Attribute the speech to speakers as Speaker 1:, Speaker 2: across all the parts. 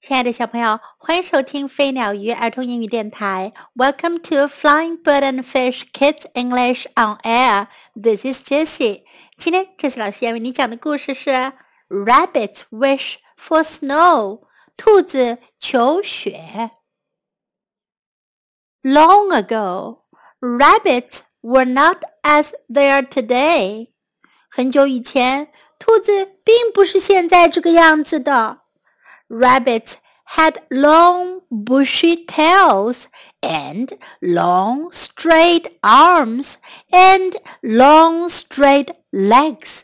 Speaker 1: 亲爱的小朋友，欢迎收听飞鸟鱼儿童英语电台。Welcome to Flying Bird and Fish Kids English on Air. This is Jessie. 今天，Jessie 老师要为你讲的故事是《Rabbit Wish for Snow》。兔子求雪。Long ago, rabbits were not as they are today. 很久以前，兔子并不是现在这个样子的。Rabbits had long bushy tails and long straight arms and long straight legs.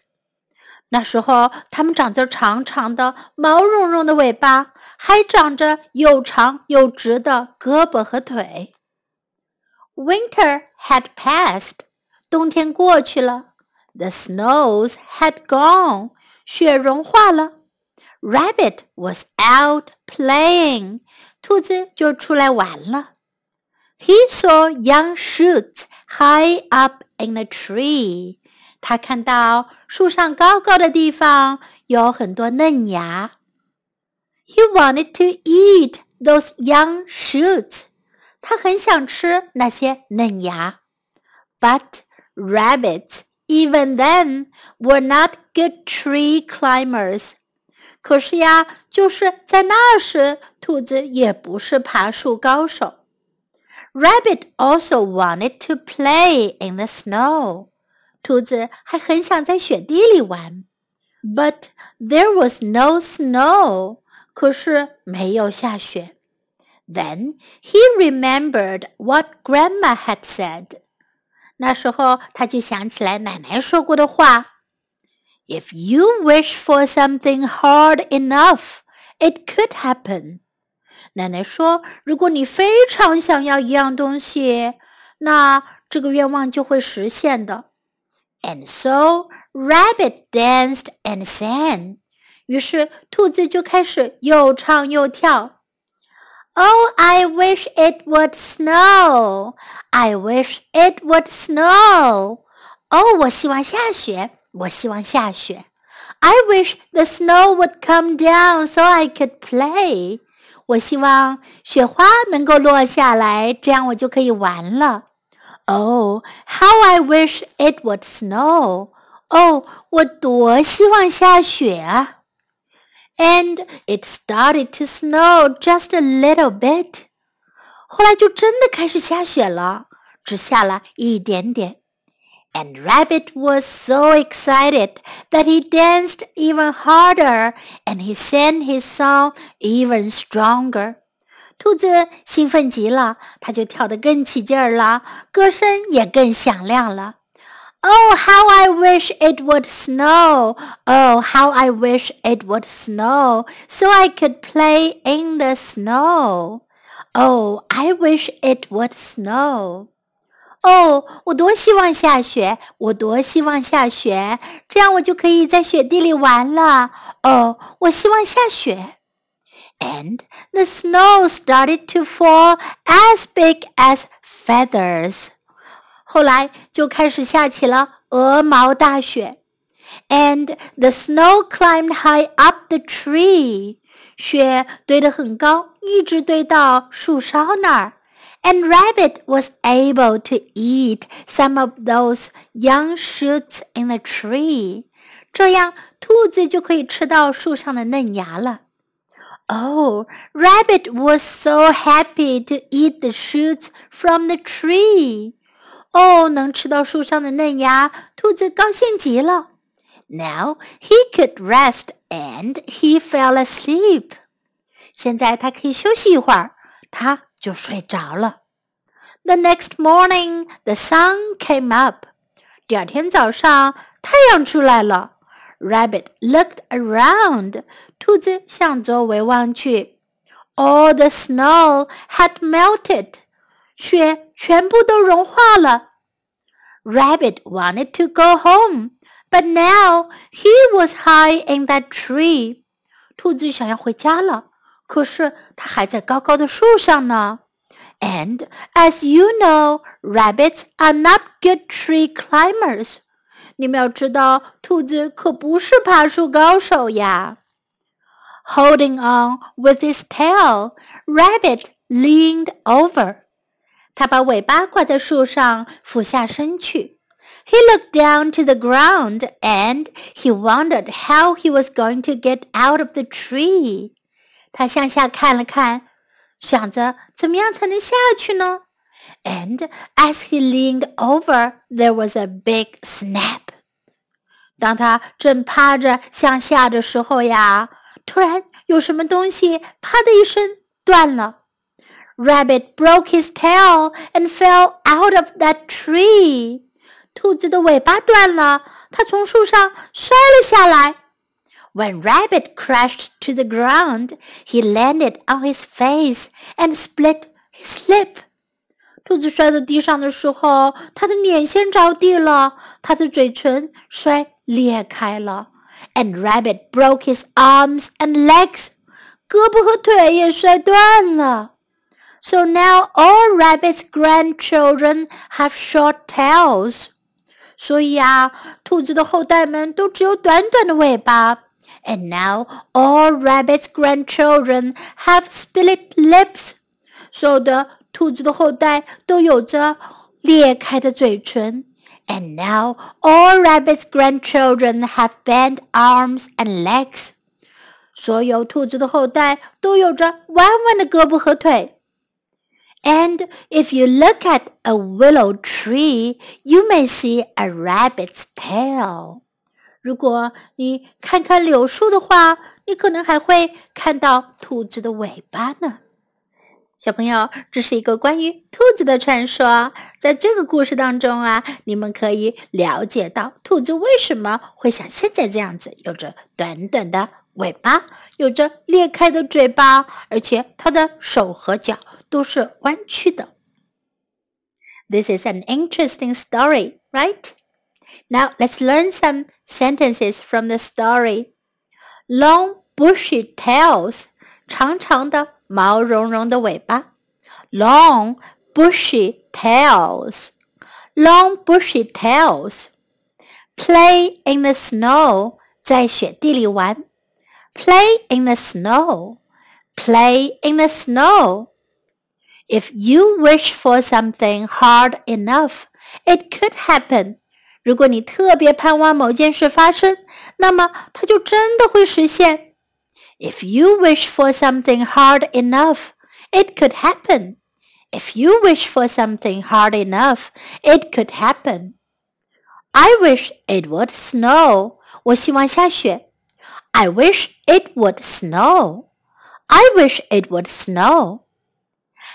Speaker 1: 那时候，它们长着长长的、毛茸茸的尾巴，还长着又长又直的胳膊和腿。Winter had passed，冬天过去了。The snows had gone，雪融化了。 Rabbit was out playing. 兔子就出来玩了。He saw young shoots high up in a tree. 他看到树上高高的地方有很多嫩芽。He wanted to eat those young shoots. 他很想吃那些嫩芽。But rabbits, even then, were not good tree climbers. 可是呀，就是在那时，兔子也不是爬树高手。Rabbit also wanted to play in the snow。兔子还很想在雪地里玩。But there was no snow。可是没有下雪。Then he remembered what Grandma had said。那时候他就想起来奶奶说过的话。If you wish for something hard enough, it could happen. 奶奶说：“如果你非常想要一样东西，那这个愿望就会实现的。” And so Rabbit danced and sang. 于是兔子就开始又唱又跳。Oh, I wish it would snow! I wish it would snow! 哦，我希望下雪。 我希望下雪。I wish the snow would come down so I could play。我希望雪花能够落下来，这样我就可以玩了。Oh, how I wish it would snow！哦，我多希望下雪啊！And it started to snow just a little bit。后来就真的开始下雪了，只下了一点点。 and Rabbit was so excited that he danced even harder and he sang his song even stronger. 兔子兴奋极了，它就跳得更起劲儿了，歌声也更响亮了。Oh, how I wish it would snow! Oh, how I wish it would snow so I could play in the snow! Oh, I wish it would snow! 哦，我多希望下雪！我多希望下雪，这样我就可以在雪地里玩了。哦，我希望下雪。And the snow started to fall as big as feathers。后来就开始下起了鹅毛大雪。And the snow climbed high up the tree。雪堆得很高，一直堆到树梢那儿。and Rabbit was able to eat some of those young shoots in the tree. 这样，兔子就可以吃到树上的嫩芽了。Oh, Rabbit was so happy to eat the shoots from the tree. 哦，能吃到树上的嫩芽，兔子高兴极了。Now he could rest and he fell asleep. 现在他可以休息一会儿，他 就睡着了。The next morning, the sun came up. 第二天早上，太阳出来了。Rabbit looked around. 兔子向周围望去。All the snow had melted. 雪全部都融化了。Rabbit wanted to go home, but now he was high in that tree. 兔子想要回家了， 可是它还在高高的树上呢。And as you know, rabbits are not good tree climbers. 你们要知道，兔子可不是爬树高手呀。 holding on with his tail, Rabbit leaned over. 他把尾巴挂在树上，俯下身去。He looked down to the ground and he wondered how he was going to get out of the tree. 他向下看了看，想着怎么样才能下去呢？And as he leaned over, there was a big snap. 当他正趴着向下的时候呀，突然有什么东西“啪”的一声断了。Rabbit broke his tail and fell out of that tree. 兔子的尾巴断了，它从树上摔了下来。When Rabbit crashed to the ground, he landed on his face and split his lip. 兔子摔到地上的时候，它的脸先着地了，它的嘴唇摔裂开了。And Rabbit broke his arms and legs. 胳膊和腿也摔断了。So now all Rabbit's grandchildren have short tails. 所以啊，兔子的后代们都只有短短的尾巴。 And now all Rabbit's grandchildren have split lips. 所有的兔子的后代都有着裂开的嘴唇。And now all Rabbit's grandchildren have bent arms and legs. 所有兔子的后代都有着弯弯的胳膊和腿。and if you look at a willow tree, you may see a rabbit's tail. 如果你看看柳树的话，你可能还会看到兔子的尾巴呢。小朋友，这是一个关于兔子的传说。在这个故事当中啊，你们可以了解到兔子为什么会像现在这样子，有着短短的尾巴，有着裂开的嘴巴，而且它的手和脚。都是弯曲的。This is an interesting story, right? Now let's learn some sentences from the story. Long bushy tails，长长的毛茸茸的尾巴。Long bushy tails. Long bushy tails. Play in the snow，在雪地里玩。Play in the snow. Play in the snow. If you wish for something hard enough, it could happen. 如果你特别盼望某件事发生，那么它就真的会实现。If you wish for something hard enough, it could happen. If you wish for something hard enough, it could happen. I wish it would snow. 我希望下雪。I wish it would snow. I wish it would snow.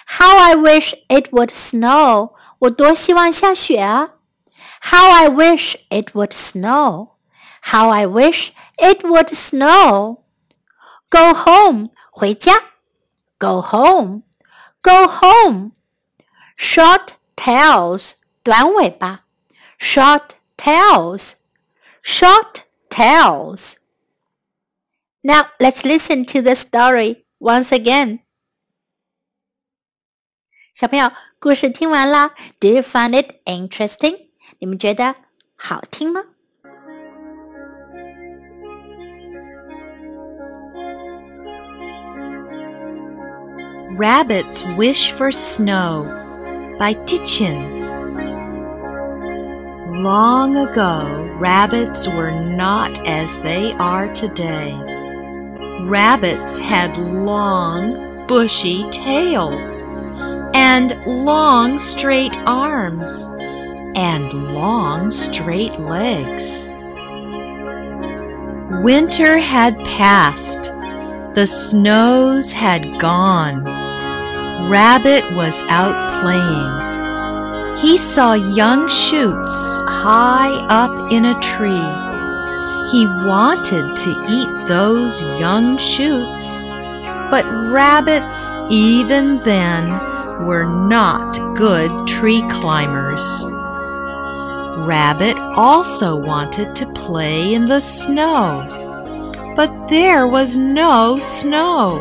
Speaker 1: How I wish it would snow! 我多希望下雪啊 ！How I wish it would snow! How I wish it would snow! Go home, 回家。Go home, go home. Short tails, 短尾巴。Short tails, short tails. Now let's listen to the story once again. 小朋友，故事听完了，Do you find it interesting？ 你们觉得好听吗？
Speaker 2: Rabbits Wish for Snow by Tichin. Long ago, rabbits were not as they are today. Rabbits had long, bushy tails and long straight arms and long straight legs. Winter had passed. The snows had gone. Rabbit was out playing. He saw young shoots high up in a tree. He wanted to eat those young shoots, but rabbits, even then, were not good tree climbers. Rabbit also wanted to play in the snow, but there was no snow.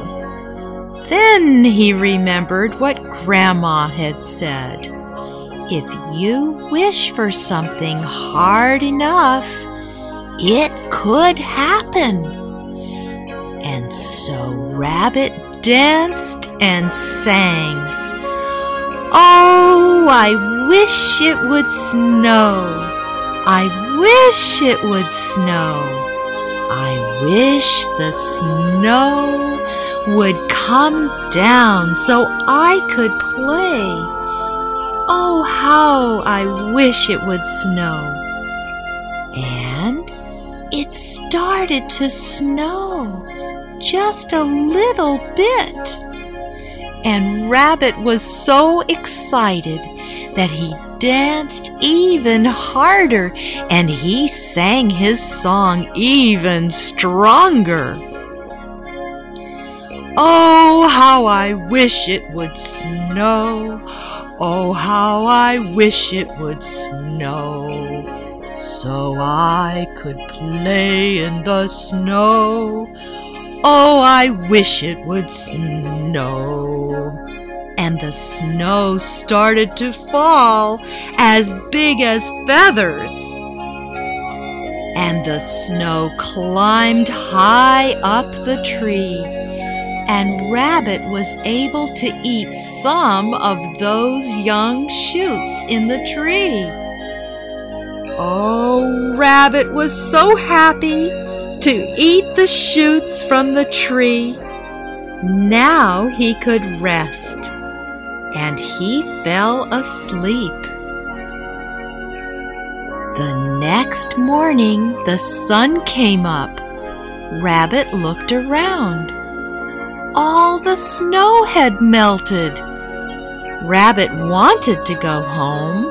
Speaker 2: Then he remembered what Grandma had said. If you wish for something hard enough, it could happen. And so Rabbit danced and sang. Oh, I wish it would snow. I wish it would snow. I wish the snow would come down so I could play. Oh, how I wish it would snow. And it started to snow just a little bit. And Rabbit was so excited that he danced even harder and he sang his song even stronger. Oh, how I wish it would snow. Oh, how I wish it would snow. So I could play in the snow. Oh, I wish it would snow. The snow started to fall as big as feathers. And the snow climbed high up the tree and Rabbit was able to eat some of those young shoots in the tree. Oh, Rabbit was so happy to eat the shoots from the tree. Now he could rest, and he fell asleep. The next morning the sun came up. Rabbit looked around all the snow had melted. Rabbit wanted to go home,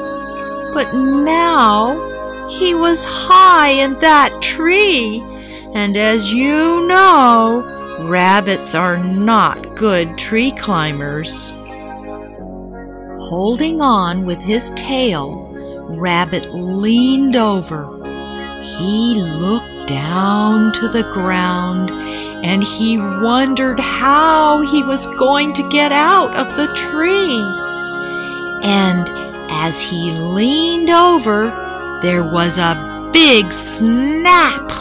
Speaker 2: but now he was high in that tree, and as you know, rabbits are not good tree climbers. Holding on with his tail, Rabbit leaned over. He looked down to the ground and he wondered how he was going to get out of the tree. And as he leaned over, there was a big snap.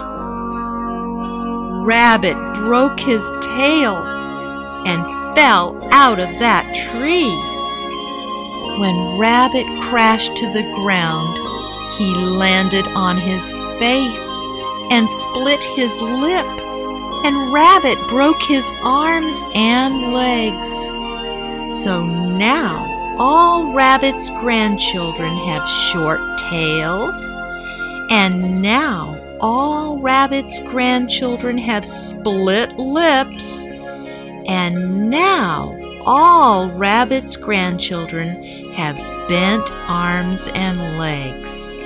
Speaker 2: Rabbit broke his tail and fell out of that tree. When Rabbit crashed to the ground, he landed on his face and split his lip and Rabbit broke his arms and legs. So now all Rabbit's grandchildren have short tails, and now all Rabbit's grandchildren have split lips, and now all Rabbit's grandchildren have bent arms and legs.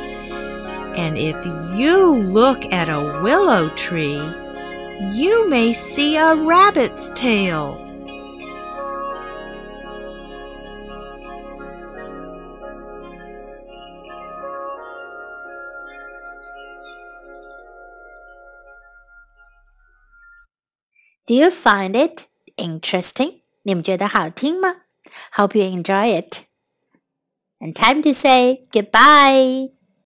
Speaker 2: And if you look at a willow tree, you may see a rabbit's tail.
Speaker 1: Do you find it interesting? 你们觉得好听吗？Hope you enjoy it. And time to say goodbye.